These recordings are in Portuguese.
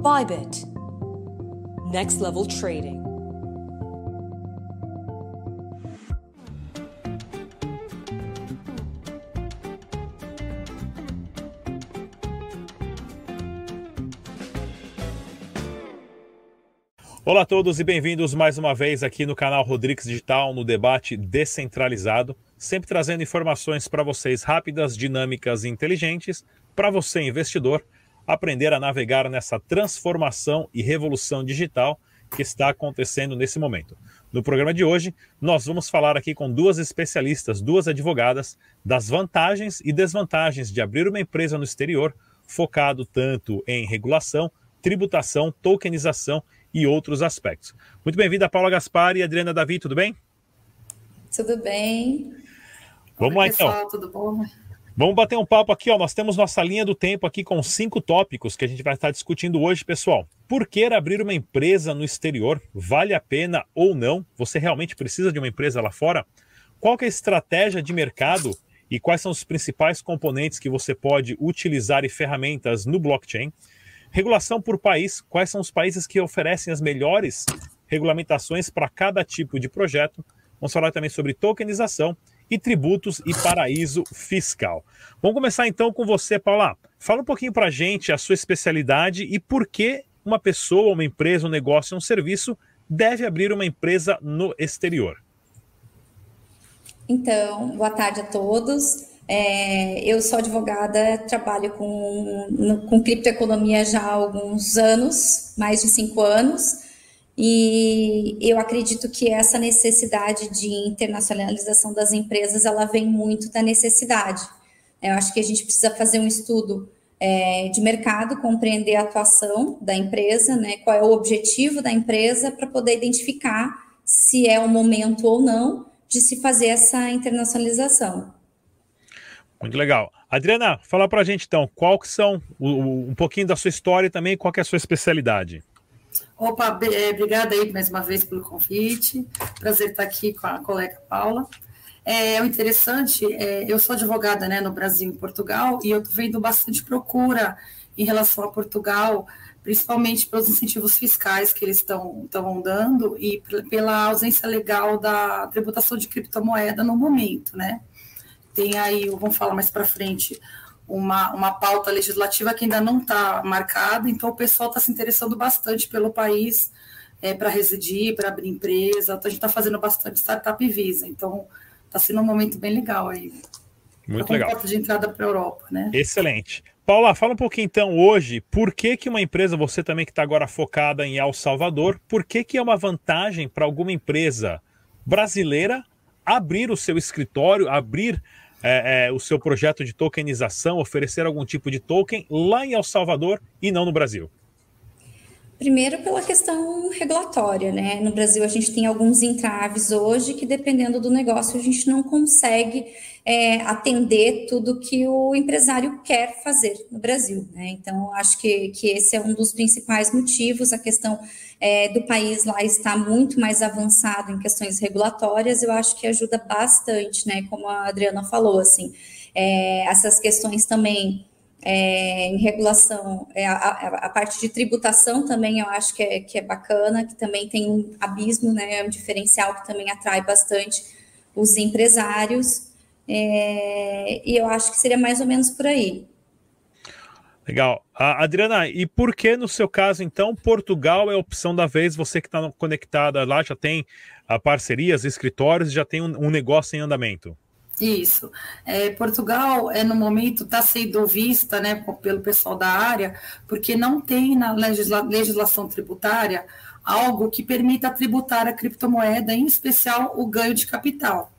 Bybit. Next level trading. Olá a todos e bem-vindos mais uma vez aqui no canal Rodrigues Digital no debate descentralizado, sempre trazendo informações para vocês rápidas, dinâmicas e inteligentes, para você investidor aprender a navegar nessa transformação e revolução digital que está acontecendo nesse momento. No programa de hoje, nós vamos falar aqui com duas especialistas, duas advogadas, das vantagens e desvantagens de abrir uma empresa no exterior, focado tanto em regulação, tributação, tokenização e outros aspectos. Muito bem-vinda, Paula Gaspar e Adriana Davi, tudo bem? Tudo bem. Vamos Oi, lá, então. pessoal, tudo bom? Vamos bater um papo aqui, ó. Nós temos nossa linha do tempo aqui com cinco tópicos que a gente vai estar discutindo hoje, pessoal. Por que abrir uma empresa no exterior? Vale a pena ou não? Você realmente precisa de uma empresa lá fora? Qual é a estratégia de mercado e quais são os principais componentes que você pode utilizar e ferramentas no blockchain? Regulação por país, quais são os países que oferecem as melhores regulamentações para cada tipo de projeto? Vamos falar também sobre tokenização e tributos e paraíso fiscal. Vamos começar então com você, Paula. Fala um pouquinho para a gente a sua especialidade e por que uma pessoa, uma empresa, um negócio, um serviço deve abrir uma empresa no exterior. Então, boa tarde a todos. É, eu sou advogada, trabalho com, com criptoeconomia já há alguns anos, mais de cinco anos, e eu acredito que essa necessidade de internacionalização das empresas, ela vem muito da necessidade. Eu acho que a gente precisa fazer um estudo é, de mercado, compreender a atuação da empresa, né, qual é o objetivo da empresa, para poder identificar se é o momento ou não de se fazer essa internacionalização. Muito legal. Adriana, fala para a gente então, qual que são o, o, um pouquinho da sua história e também qual que é a sua especialidade. Opa, é, obrigada aí mais uma vez pelo convite. Prazer estar aqui com a colega Paula. É, o interessante, é, eu sou advogada né, no Brasil e em Portugal e eu estou vendo bastante procura em relação a Portugal, principalmente pelos incentivos fiscais que eles estão dando e pela ausência legal da tributação de criptomoeda no momento, né? tem aí, vamos falar mais para frente, uma, uma pauta legislativa que ainda não está marcada, então o pessoal está se interessando bastante pelo país é, para residir, para abrir empresa, então a gente está fazendo bastante startup visa, então está sendo um momento bem legal aí. Muito legal. porta de entrada para a Europa, né? Excelente. Paula, fala um pouquinho então hoje, por que, que uma empresa, você também que está agora focada em El Salvador, por que, que é uma vantagem para alguma empresa brasileira abrir o seu escritório, abrir é, é, o seu projeto de tokenização, oferecer algum tipo de token lá em El Salvador e não no Brasil? Primeiro, pela questão regulatória, né? No Brasil, a gente tem alguns entraves hoje que, dependendo do negócio, a gente não consegue é, atender tudo que o empresário quer fazer no Brasil, né? Então, acho que, que esse é um dos principais motivos. A questão é, do país lá está muito mais avançado em questões regulatórias, eu acho que ajuda bastante, né? Como a Adriana falou, assim, é, essas questões também é, em regulação, é, a, a, parte de tributação também eu acho que é, que é bacana, que também tem um abismo, né, um diferencial que também atrai bastante os empresários, é, e eu acho que seria mais ou menos por aí. Legal. A Adriana, e por que no seu caso, então, Portugal é a opção da vez? Você que está conectada lá já tem a ah, parcerias, escritórios, já tem um, um negócio em andamento? Isso. É, Portugal, é, no momento, está sendo vista né, pelo pessoal da área, porque não tem na legisla legislação tributária algo que permita tributar a criptomoeda, em especial o ganho de capital.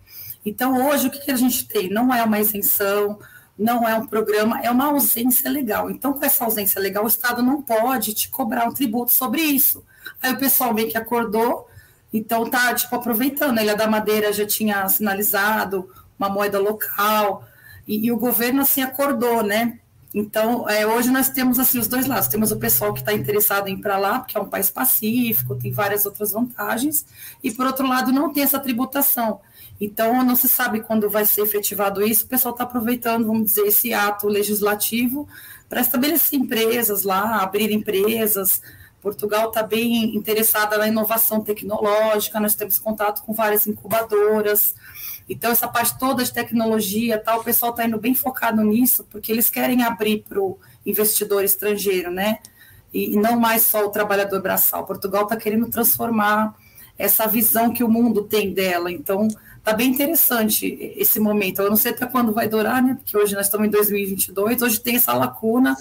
Então, hoje, o que, que a gente tem? Não é uma isenção, não é um programa, é uma ausência legal. Então, com essa ausência legal, o Estado não pode te cobrar um tributo sobre isso. Aí o pessoal meio que acordou, então tá, tipo, aproveitando. A Ilha da Madeira já tinha sinalizado, uma moeda local, e, e o governo assim acordou, né? Então, é, hoje nós temos assim os dois lados. Temos o pessoal que está interessado em ir para lá, porque é um país pacífico, tem várias outras vantagens, e por outro lado não tem essa tributação. Então, não se sabe quando vai ser efetivado isso, o pessoal está aproveitando, vamos dizer, esse ato legislativo para estabelecer empresas lá, abrir empresas. Portugal está bem interessada na inovação tecnológica, nós temos contato com várias incubadoras. Então, essa parte toda de tecnologia, tal, o pessoal está indo bem focado nisso, porque eles querem abrir para o investidor estrangeiro, né? E, e não mais só o trabalhador braçal. Portugal está querendo transformar essa visão que o mundo tem dela. Então, está bem interessante esse momento. Eu não sei até quando vai durar, né? Porque hoje nós estamos em 2022, hoje tem essa lacuna,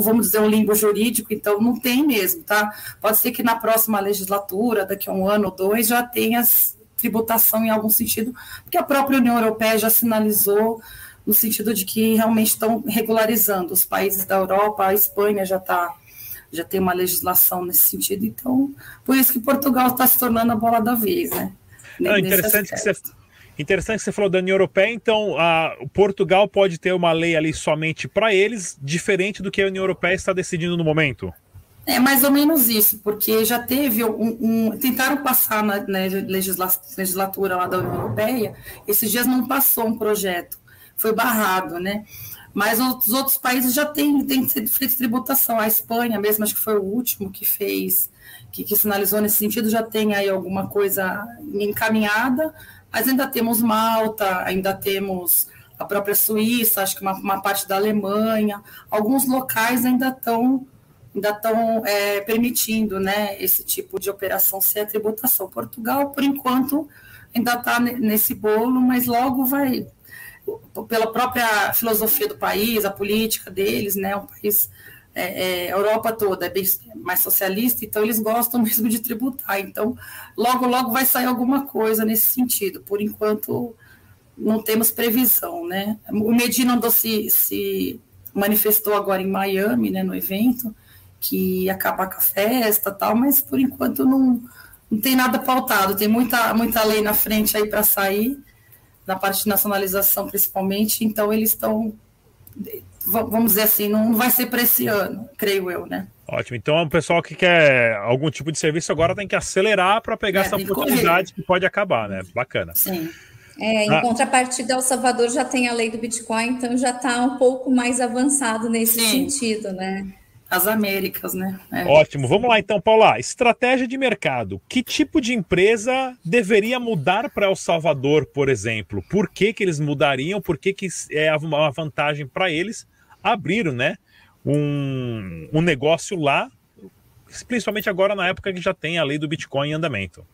vamos dizer, um limbo jurídico, então não tem mesmo, tá? Pode ser que na próxima legislatura, daqui a um ano ou dois, já tenha tributação em algum sentido, porque a própria União Europeia já sinalizou no sentido de que realmente estão regularizando os países da Europa, a Espanha já está já tem uma legislação nesse sentido, então por isso que Portugal está se tornando a bola da vez, né? Não, interessante que você Interessante que você falou da União Europeia, então a, Portugal pode ter uma lei ali somente para eles, diferente do que a União Europeia está decidindo no momento. É mais ou menos isso, porque já teve um. um tentaram passar na, na legislatura lá da União Europeia, esses dias não passou um projeto, foi barrado, né? Mas os outros países já têm, têm feito tributação. A Espanha mesmo, acho que foi o último que fez que, que sinalizou nesse sentido, já tem aí alguma coisa encaminhada, mas ainda temos Malta, ainda temos a própria Suíça, acho que uma, uma parte da Alemanha, alguns locais ainda estão ainda estão é, permitindo né, esse tipo de operação sem a tributação. Portugal, por enquanto, ainda está nesse bolo, mas logo vai, pela própria filosofia do país, a política deles, né, um país é, é, a Europa toda é bem mais socialista, então eles gostam mesmo de tributar. Então, logo, logo vai sair alguma coisa nesse sentido. Por enquanto, não temos previsão, né? O Medina se, se manifestou agora em Miami, né, no evento, que ia acabar com a festa tal, mas por enquanto não, não tem nada pautado. Tem muita, muita lei na frente aí para sair, na parte de nacionalização principalmente, então eles estão vamos dizer assim, não vai ser para esse ano, creio eu, né? Ótimo. Então, o pessoal que quer algum tipo de serviço agora tem que acelerar para pegar é, essa oportunidade que, que pode acabar, né? Bacana. Sim. É, em ah. contrapartida, El Salvador já tem a lei do Bitcoin, então já está um pouco mais avançado nesse Sim. sentido, né? As Américas, né? É. Ótimo. Vamos lá então, Paula. Estratégia de mercado. Que tipo de empresa deveria mudar para El Salvador, por exemplo? Por que, que eles mudariam? Por que, que é uma vantagem para eles? Abriram né, um, um negócio lá, principalmente agora na época que já tem a lei do Bitcoin em andamento.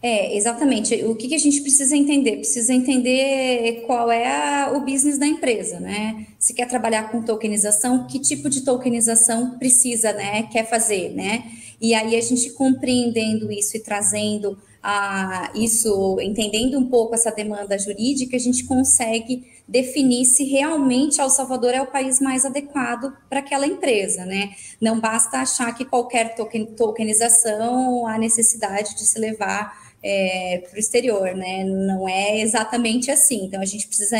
É, exatamente. O que, que, a gente precisa entender? Precisa entender qual é a, o business da empresa, né? Se quer trabalhar com tokenização, que tipo de tokenização precisa, né? Quer fazer, né? E aí a gente compreendendo isso e trazendo a, isso, entendendo um pouco essa demanda jurídica, a gente consegue definir se realmente El Salvador é o país mais adequado para aquela empresa, né? Não basta achar que qualquer token, tokenização há necessidade de se levar é, para o exterior, né? Não é exatamente assim. Então, a gente precisa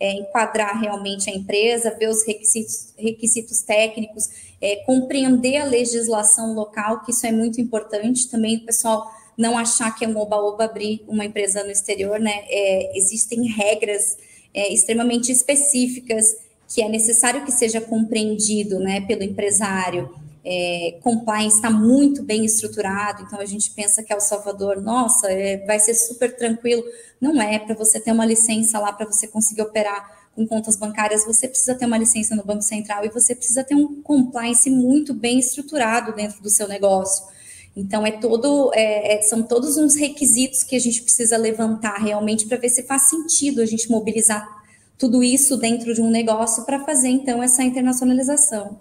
é, enquadrar realmente a empresa, ver os requisitos, requisitos técnicos, é, compreender a legislação local, que isso é muito importante também, o pessoal não achar que é um oba-oba abrir uma empresa no exterior, né? É, existem regras é, extremamente específicas que é necessário que seja compreendido né, pelo empresário. É, compliance está muito bem estruturado, então a gente pensa que El Salvador, nossa, é, vai ser super tranquilo. Não é, para você ter uma licença lá, para você conseguir operar com contas bancárias, você precisa ter uma licença no Banco Central e você precisa ter um compliance muito bem estruturado dentro do seu negócio. Então, é todo, é, é, são todos uns requisitos que a gente precisa levantar realmente para ver se faz sentido a gente mobilizar tudo isso dentro de um negócio para fazer, então, essa internacionalização.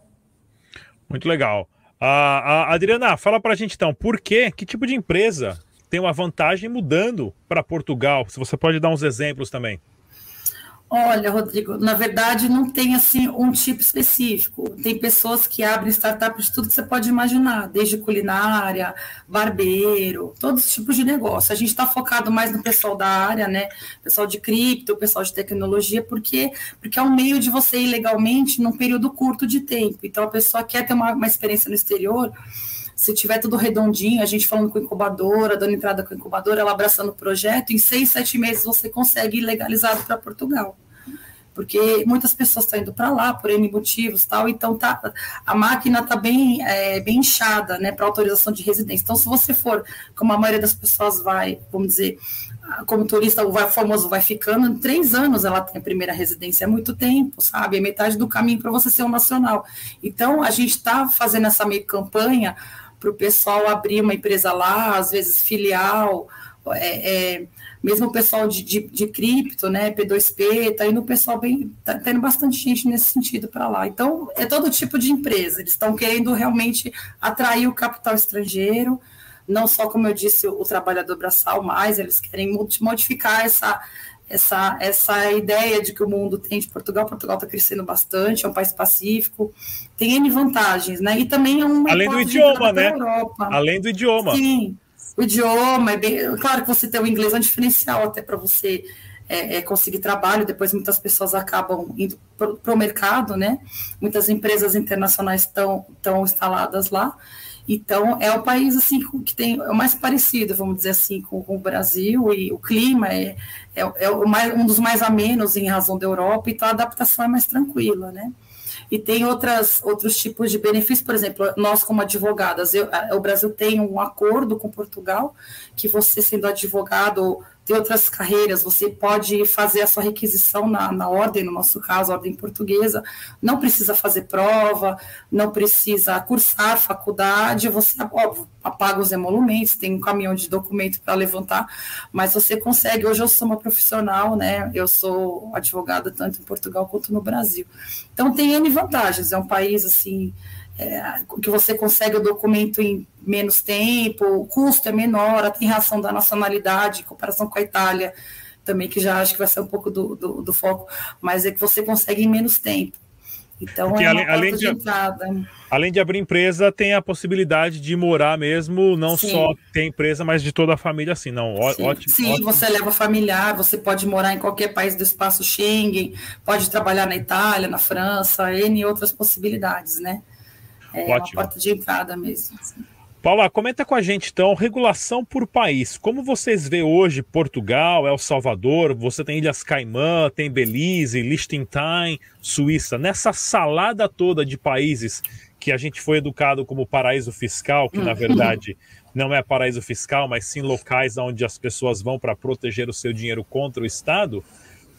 Muito legal. Uh, Adriana, fala para a gente então, por quê? Que tipo de empresa tem uma vantagem mudando para Portugal? Se você pode dar uns exemplos também. Olha, Rodrigo, na verdade não tem assim um tipo específico. Tem pessoas que abrem startups de tudo que você pode imaginar, desde culinária, barbeiro, todos os tipos de negócio. A gente está focado mais no pessoal da área, né? Pessoal de cripto, pessoal de tecnologia, porque porque é um meio de você ir legalmente num período curto de tempo. Então a pessoa quer ter uma, uma experiência no exterior se tiver tudo redondinho, a gente falando com a incubadora, dando entrada com a incubadora, ela abraçando o projeto, em seis, sete meses você consegue legalizado para Portugal. Porque muitas pessoas estão indo para lá por N motivos tal, então tá, a máquina está bem, é, bem inchada né, para autorização de residência. Então, se você for, como a maioria das pessoas vai, vamos dizer, como turista, o famoso vai ficando, em três anos ela tem a primeira residência, é muito tempo, sabe? É metade do caminho para você ser um nacional. Então, a gente está fazendo essa meio campanha para o pessoal abrir uma empresa lá, às vezes filial, é, é, mesmo o pessoal de, de, de, cripto, né, P2P, tá indo o pessoal bem, tá tendo bastante gente nesse sentido para lá. Então, é todo tipo de empresa, eles estão querendo realmente atrair o capital estrangeiro, não só, como eu disse, o, o trabalhador braçal, mas eles querem modificar essa, essa, essa ideia de que o mundo tem de Portugal. Portugal está crescendo bastante, é um país pacífico, tem N vantagens, né? E também é um. Além do idioma, né? Além do idioma. Sim, o idioma é bem. Claro que você tem o inglês é um diferencial até para você. É, é, conseguir trabalho, depois muitas pessoas acabam indo para o mercado, né? Muitas empresas internacionais estão instaladas lá, então, é o país assim que tem é o mais parecido, vamos dizer assim, com, com o Brasil, e o clima é, é, é mais, um dos mais amenos em razão da Europa, então a adaptação é mais tranquila, né? E tem outras, outros tipos de benefícios, por exemplo, nós como advogadas, eu, o Brasil tem um acordo com Portugal, que você sendo advogado tem outras carreiras, você pode fazer a sua requisição na, na ordem, no nosso caso, ordem portuguesa, não precisa fazer prova, não precisa cursar faculdade, você, óbvio, apaga os emolumentos, tem um caminhão de documento para levantar, mas você consegue, hoje eu sou uma profissional, né, eu sou advogada tanto em Portugal quanto no Brasil. Então tem N vantagens, é um país, assim, é, que você consegue o documento em menos tempo, o custo é menor, a reação da nacionalidade, em comparação com a Itália, também, que já acho que vai ser um pouco do, do, do foco, mas é que você consegue em menos tempo. Então, Porque é além, além de, de além de abrir empresa, tem a possibilidade de morar mesmo, não Sim. só ter empresa, mas de toda a família, assim, não, Sim. ótimo. Sim, ótimo. você leva familiar, você pode morar em qualquer país do espaço Schengen, pode trabalhar na Itália, na França, N outras possibilidades, né? É Ótimo. uma porta de entrada mesmo. Assim. Paula, comenta com a gente então, regulação por país. Como vocês vê hoje Portugal, El Salvador, você tem Ilhas Caimã, tem Belize, Liechtenstein, Suíça, nessa salada toda de países que a gente foi educado como paraíso fiscal, que na verdade não é paraíso fiscal, mas sim locais onde as pessoas vão para proteger o seu dinheiro contra o Estado.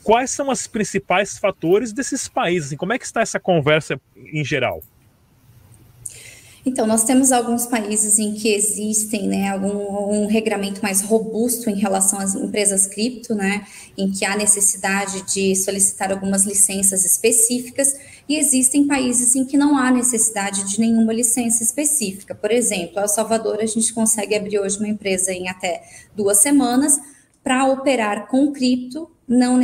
Quais são os principais fatores desses países? Assim, como é que está essa conversa em geral? Então, nós temos alguns países em que existem né, algum um regramento mais robusto em relação às empresas cripto, né, em que há necessidade de solicitar algumas licenças específicas, e existem países em que não há necessidade de nenhuma licença específica. Por exemplo, El Salvador, a gente consegue abrir hoje uma empresa em até duas semanas. Para operar com cripto, não,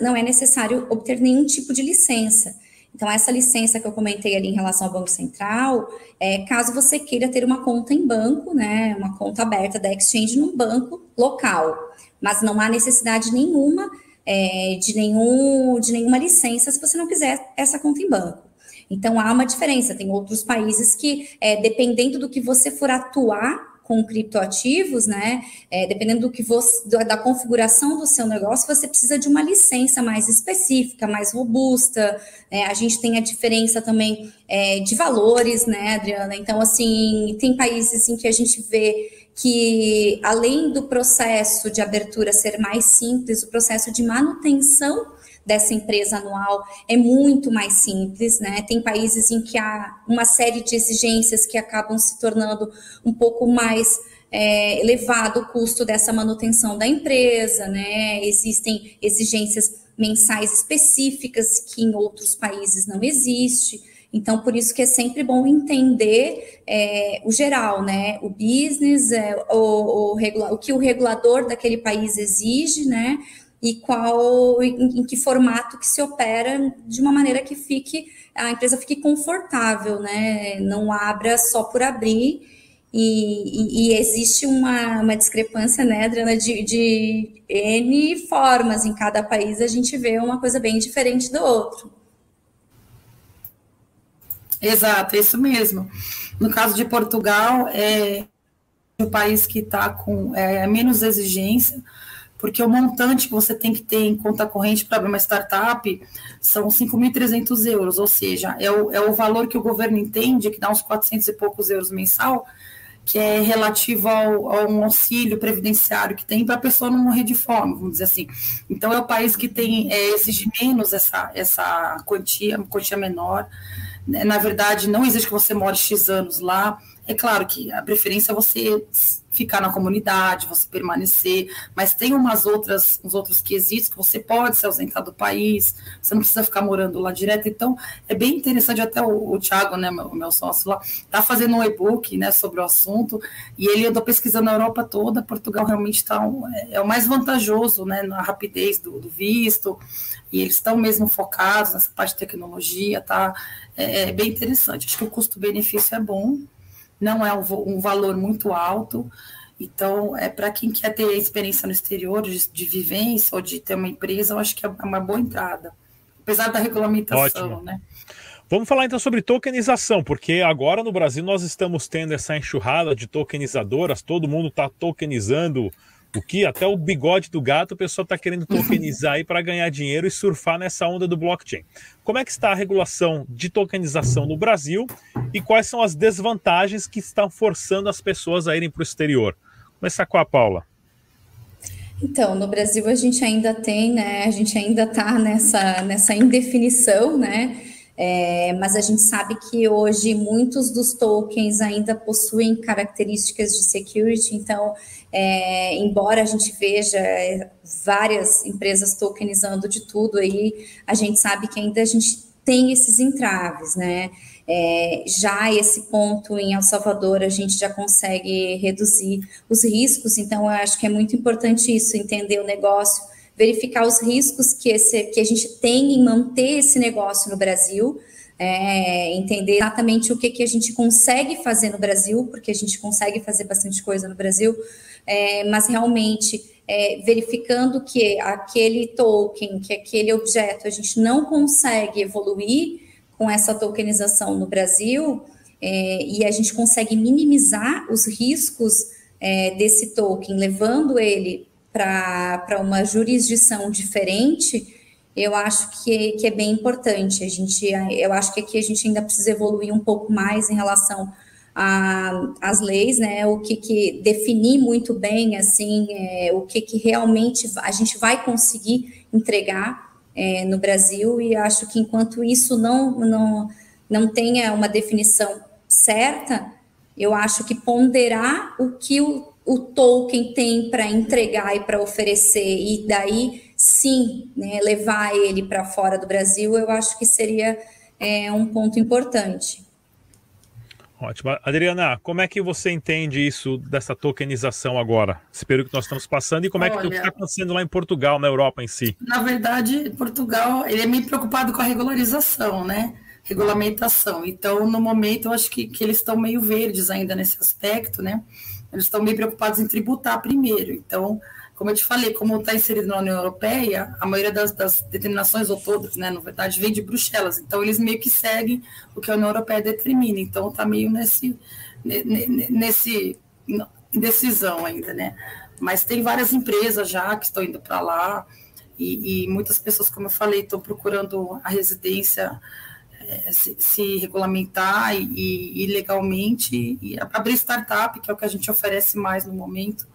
não é necessário obter nenhum tipo de licença. Então, essa licença que eu comentei ali em relação ao Banco Central, é caso você queira ter uma conta em banco, né, uma conta aberta da Exchange num banco local, mas não há necessidade nenhuma é, de, nenhum, de nenhuma licença se você não quiser essa conta em banco. Então, há uma diferença. Tem outros países que, é, dependendo do que você for atuar com criptoativos, né? É, dependendo do que você, da configuração do seu negócio, você precisa de uma licença mais específica, mais robusta. Né? A gente tem a diferença também é, de valores, né, Adriana? Então, assim, tem países em que a gente vê que, além do processo de abertura ser mais simples, o processo de manutenção dessa empresa anual é muito mais simples, né? Tem países em que há uma série de exigências que acabam se tornando um pouco mais é, elevado o custo dessa manutenção da empresa, né? Existem exigências mensais específicas que em outros países não existe. Então, por isso que é sempre bom entender é, o geral, né? O business, é, o, o, o que o regulador daquele país exige, né? E qual em, em, que formato que se opera de uma maneira que fique a empresa fique confortável, né? Não abra só por abrir e, e, e existe uma, uma discrepância, né, Adriana, de, de N formas em cada país a gente vê uma coisa bem diferente do outro. Exato, é isso mesmo. No caso de Portugal, é o país que está com é, menos exigência, porque o montante que você tem que ter em conta corrente para abrir uma startup são 5.300 euros, ou seja, é o, é o valor que o governo entende, que dá uns 400 e poucos euros mensal, que é relativo ao, a um auxílio previdenciário que tem para a pessoa não morrer de fome, vamos dizer assim. Então, é o país que tem é, exige menos essa, essa quantia, quantia menor. Na verdade, não exige que você more X anos lá. É claro que a preferência é você ficar na comunidade, você permanecer, mas tem umas outras, uns outros quesitos que você pode se ausentar do país, você não precisa ficar morando lá direto. Então, é bem interessante, até o, o Thiago, né, meu, meu sócio lá, está fazendo um e-book né, sobre o assunto, e ele andou pesquisando a Europa toda, Portugal realmente está um, é, é, o mais vantajoso né, na rapidez do, do visto, e eles estão mesmo focados nessa parte de tecnologia, tá? É, é bem interessante. Acho que o custo-benefício é bom não é um, valor muito alto. Então, é para quem quer ter experiência no exterior, de, de, vivência ou de ter uma empresa, eu acho que é uma boa entrada. Apesar da regulamentação, Ótimo. né? Vamos falar então sobre tokenização, porque agora no Brasil nós estamos tendo essa enxurrada de tokenizadoras, todo mundo está tokenizando o que até o bigode do gato o pessoal está querendo tokenizar aí para ganhar dinheiro e surfar nessa onda do blockchain. Como é que está a regulação de tokenização no Brasil e quais são as desvantagens que estão forçando as pessoas a irem para o exterior? Começar com a Paula. Então, no Brasil a gente ainda tem, né? A gente ainda está nessa, nessa indefinição, né? É, mas a gente sabe que hoje muitos dos tokens ainda possuem características de security, então é, embora a gente veja é, várias empresas tokenizando de tudo aí, a gente sabe que ainda a gente tem esses entraves, né? É, já esse ponto em El Salvador a gente já consegue reduzir os riscos, então eu acho que é muito importante isso, entender o negócio, verificar os riscos que, esse, que a gente tem em manter esse negócio no Brasil, é, entender exatamente o que, que a gente consegue fazer no Brasil, porque a gente consegue fazer bastante coisa no Brasil, é, mas realmente é, verificando que aquele token, que aquele objeto, a gente não consegue evoluir com essa tokenização no Brasil, é, e a gente consegue minimizar os riscos é, desse token, levando ele para uma jurisdição diferente, eu acho que, que é bem importante. A gente, eu acho que aqui a gente ainda precisa evoluir um pouco mais em relação às leis, né? O que, que definir muito bem, assim, é, o que, que realmente a gente vai conseguir entregar é, no Brasil. E acho que enquanto isso não, não, não tenha uma definição certa, eu acho que ponderar o que o, o Tolkien tem para entregar e para oferecer, e daí sim né, levar ele para fora do Brasil, eu acho que seria é, um ponto importante. Ótimo. Adriana, como é que você entende isso dessa tokenização agora? Esse período que nós estamos passando e como Olha, é que está acontecendo lá em Portugal, na Europa em si? Na verdade, Portugal ele é meio preocupado com a regularização, né? Regulamentação. Então, no momento, eu acho que, que eles estão meio verdes ainda nesse aspecto, né? Eles estão meio preocupados em tributar primeiro. Então, como eu te falei, como está inserido na União Europeia, a maioria das, das, determinações, ou todas, né, na verdade, vem de Bruxelas. Então, eles meio que seguem o que a União Europeia determina. Então, está meio nesse, nesse indecisão ainda, né? Mas tem várias empresas já que estão indo para lá e, e, muitas pessoas, como eu falei, estão procurando a residência se, se, regulamentar e, e, legalmente e abrir startup, que é o que a gente oferece mais no momento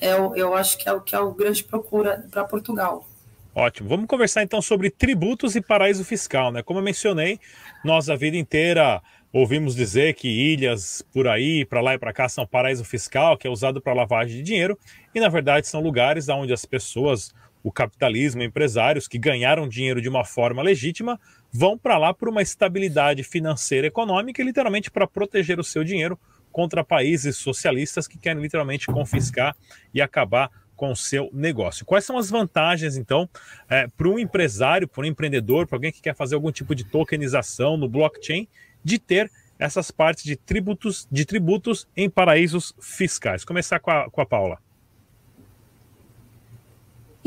é, eu acho que é o que é o grande procura para Portugal. Ótimo. Vamos conversar então sobre tributos e paraíso fiscal, né? Como eu mencionei, nós a vida inteira ouvimos dizer que ilhas por aí, para lá e para cá, são paraíso fiscal, que é usado para lavagem de dinheiro, e na verdade são lugares onde as pessoas, o capitalismo, empresários que ganharam dinheiro de uma forma legítima, vão para lá por uma estabilidade financeira e econômica e literalmente para proteger o seu dinheiro contra países socialistas que querem literalmente confiscar e acabar com o seu negócio. Quais são as vantagens, então, é, para um empresário, para um empreendedor, para alguém que quer fazer algum tipo de tokenização no blockchain, de ter essas partes de tributos, de tributos em paraísos fiscais? Começar com a, com a Paula.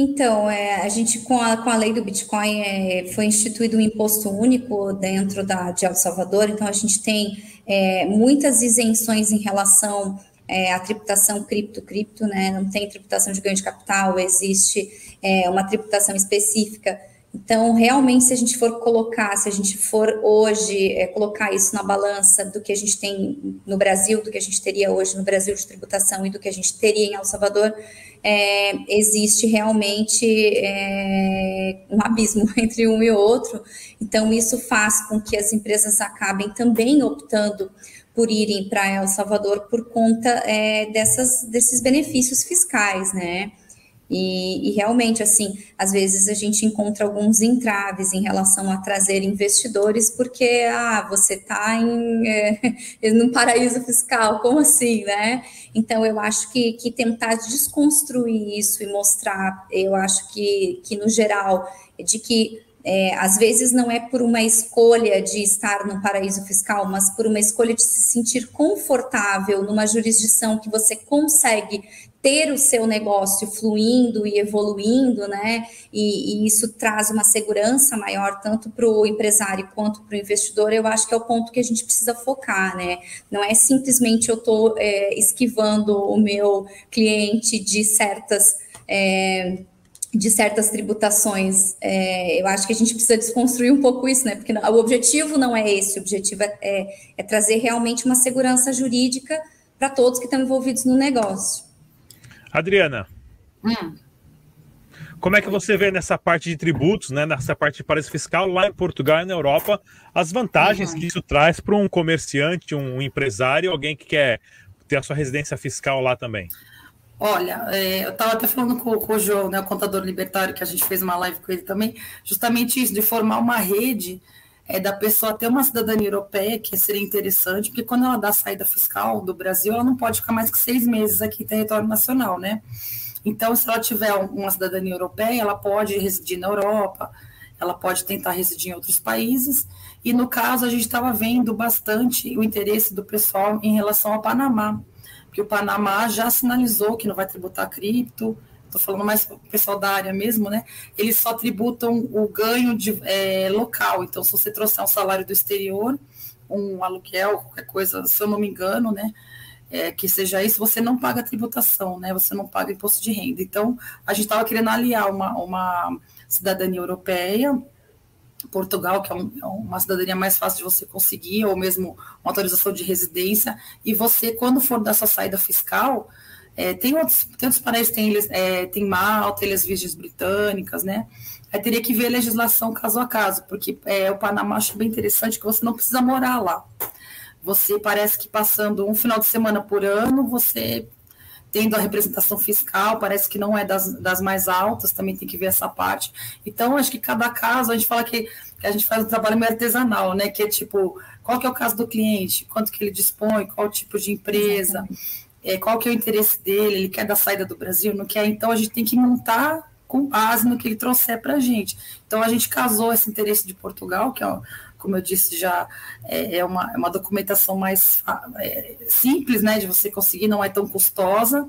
Então, é, a gente, com a, com a lei do Bitcoin, é, foi instituído um imposto único dentro da, de El Salvador, então a gente tem é, muitas isenções em relação é, à tributação cripto-cripto, né? Não tem tributação de ganho de capital, existe é, uma tributação específica então, realmente, se a gente for colocar, se a gente for hoje é, colocar isso na balança do que a gente tem no Brasil, do que a gente teria hoje no Brasil de tributação e do que a gente teria em El Salvador, é, existe realmente é, um abismo entre um e outro. Então, isso faz com que as empresas acabem também optando por irem para El Salvador por conta é, dessas, desses benefícios fiscais, né? E, e, realmente, assim, às vezes a gente encontra alguns entraves em relação a trazer investidores, porque, ah, você está em é, num paraíso fiscal, como assim, né? Então, eu acho que, que tentar desconstruir isso e mostrar, eu acho que, que no geral, de que é, às vezes não é por uma escolha de estar no paraíso fiscal, mas por uma escolha de se sentir confortável numa jurisdição que você consegue ter o seu negócio fluindo e evoluindo, né? E, e isso traz uma segurança maior tanto para o empresário quanto para o investidor. Eu acho que é o ponto que a gente precisa focar, né? Não é simplesmente eu estou é, esquivando o meu cliente de certas é, de certas tributações. É, eu acho que a gente precisa desconstruir um pouco isso, né? Porque o objetivo não é esse, o objetivo é, é, é trazer realmente uma segurança jurídica para todos que estão envolvidos no negócio. Adriana, hum. como é que você vê nessa parte de tributos, né, nessa parte de paraíso fiscal lá em Portugal e na Europa, as vantagens uhum. que isso traz para um comerciante, um empresário, alguém que quer ter a sua residência fiscal lá também? Olha, é, eu estava até falando com, com, o João, né, o contador libertário, que a gente fez uma live com ele também, justamente isso, de formar uma rede é, da pessoa ter uma cidadania europeia, que seria interessante, porque quando ela dá saída fiscal do Brasil, ela não pode ficar mais que seis meses aqui em território nacional, né? Então, se ela tiver uma cidadania europeia, ela pode residir na Europa, ela pode tentar residir em outros países, e no caso, a gente estava vendo bastante o interesse do pessoal em relação ao Panamá, porque o Panamá já sinalizou que não vai tributar cripto, estou falando mais para o pessoal da área mesmo, né? Eles só tributam o ganho de, é, local. Então, se você trouxer um salário do exterior, um aluguel, qualquer coisa, se eu não me engano, né? É, que seja isso, você não paga tributação, né? Você não paga imposto de renda. Então, a gente estava querendo aliar uma, uma cidadania europeia, Portugal, que é, um, é, uma cidadania mais fácil de você conseguir, ou mesmo uma autorização de residência, e você, quando for dar sua saída fiscal, é, tem, outros, tem outros países, tem, é, tem Malta, Ilhas Virgens Britânicas, né? Aí teria que ver a legislação caso a caso, porque é, o Panamá acho bem interessante que você não precisa morar lá. Você parece que passando um final de semana por ano, você tendo a representação fiscal, parece que não é das, das mais altas, também tem que ver essa parte. Então, acho que cada caso, a gente fala que, que a gente faz um trabalho meio artesanal, né? Que é tipo, qual que é o caso do cliente, quanto que ele dispõe, qual tipo de empresa. Exatamente é, qual que é o interesse dele, ele quer da saída do Brasil, não quer, então a gente tem que montar com base no que ele trouxer para a gente. Então a gente casou esse interesse de Portugal, que é, como eu disse já, é, é uma, é uma documentação mais é, simples, né, de você conseguir, não é tão custosa,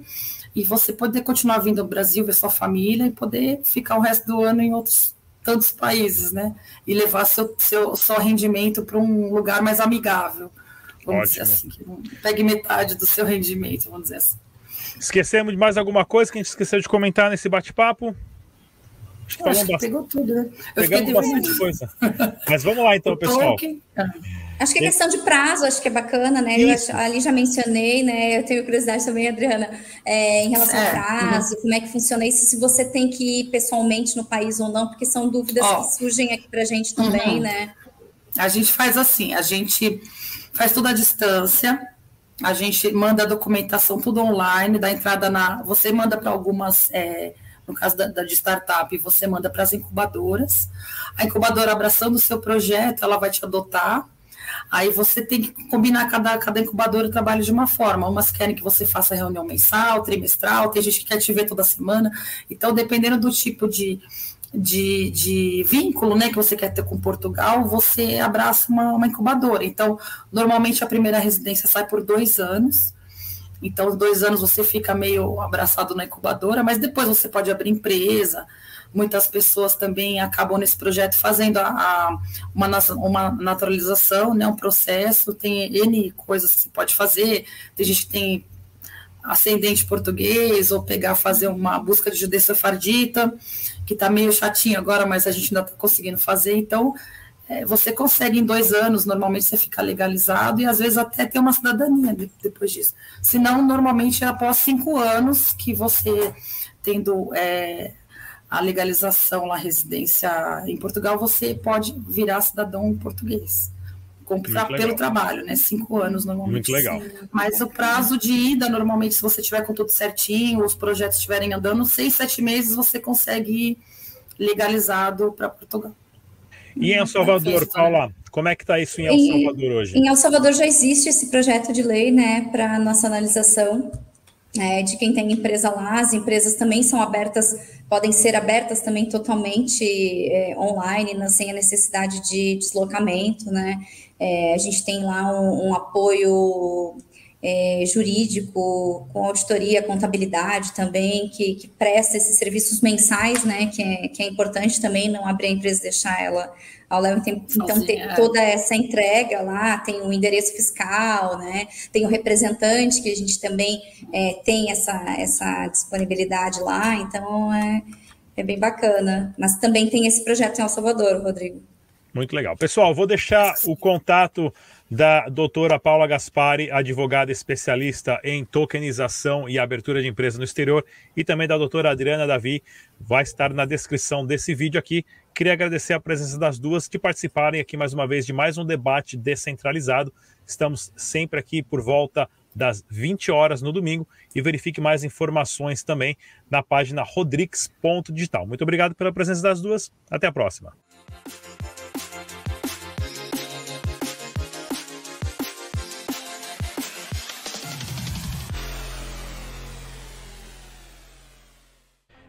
e você poder continuar vindo ao Brasil, ver sua família e poder ficar o resto do ano em outros tantos países, né, e levar seu, seu, seu rendimento para um lugar mais amigável vamos Ótimo. dizer assim, pegue metade do seu rendimento, vamos dizer assim. Esquecemos de mais alguma coisa que a gente esqueceu de comentar nesse bate-papo? Acho que, acho que pegou tudo, né? Eu Pegamos bastante coisa. Mas vamos lá então, pessoal. Acho que a questão de prazo, acho que é bacana, né? Eu acho, ali já mencionei, né? Eu tenho curiosidade também, Adriana, é, em relação é, ao prazo, uhum. como é que funciona isso, se você tem que ir pessoalmente no país ou não, porque são dúvidas oh. que surgem aqui para a gente também, uhum. né? A gente faz assim, a gente faz tudo à distância. A gente manda a documentação tudo online, dá entrada na. Você manda para algumas, é, no caso da, da, de startup, você manda para as incubadoras. A incubadora abraçando o seu projeto, ela vai te adotar. Aí você tem que combinar cada, cada incubadora trabalha de uma forma. Umas querem que você faça reunião mensal, trimestral, tem gente que quer te ver toda semana. Então, dependendo do tipo de, de, de vínculo né, que você quer ter com Portugal, você abraça uma, uma incubadora. Então, normalmente a primeira residência sai por dois anos. Então, dois anos você fica meio abraçado na incubadora, mas depois você pode abrir empresa. Muitas pessoas também acabam nesse projeto fazendo a, a uma, uma naturalização, né, um processo, tem N coisas que você pode fazer. Tem gente que tem ascendente português, ou pegar, fazer uma busca de judeu sefardita, que está meio chatinho agora, mas a gente ainda está conseguindo fazer. Então, é, você consegue em dois anos, normalmente você fica legalizado, e às vezes até ter uma cidadania depois disso. Se não, normalmente é após cinco anos que você tendo é, a legalização, a residência em Portugal, você pode virar cidadão português comprar pelo trabalho, né? Cinco anos normalmente. Muito legal. Mas o prazo de ida, normalmente, se você tiver com tudo certinho, os projetos estiverem andando, seis, sete meses você consegue ir legalizado para Portugal. E em El Salvador, Paula, como é que está isso em El Salvador hoje? Em El Salvador já existe esse projeto de lei, né, para nacionalização é, de quem tem empresa lá. As empresas também são abertas, podem ser abertas também totalmente é, online, sem a necessidade de deslocamento, né? É, a gente tem lá um, um apoio é, jurídico, com auditoria, contabilidade também, que, que, presta esses serviços mensais, né, que é, que é importante também não abrir a empresa e deixar ela ao leve tempo. Então, tem é. toda essa entrega lá, tem o endereço fiscal, né, tem o representante, que a gente também é, tem essa, essa disponibilidade lá, então é, é bem bacana. Mas também tem esse projeto em El Salvador, Rodrigo. Muito legal. Pessoal, vou deixar o contato da doutora Paula Gaspari, advogada especialista em tokenização e abertura de empresa no exterior, e também da doutora Adriana Davi, vai estar na descrição desse vídeo aqui. Queria agradecer a presença das duas que participarem aqui mais uma vez de mais um debate descentralizado. Estamos sempre aqui por volta das 20 horas no domingo e verifique mais informações também na página rodrix.digital. Muito obrigado pela presença das duas. Até a próxima.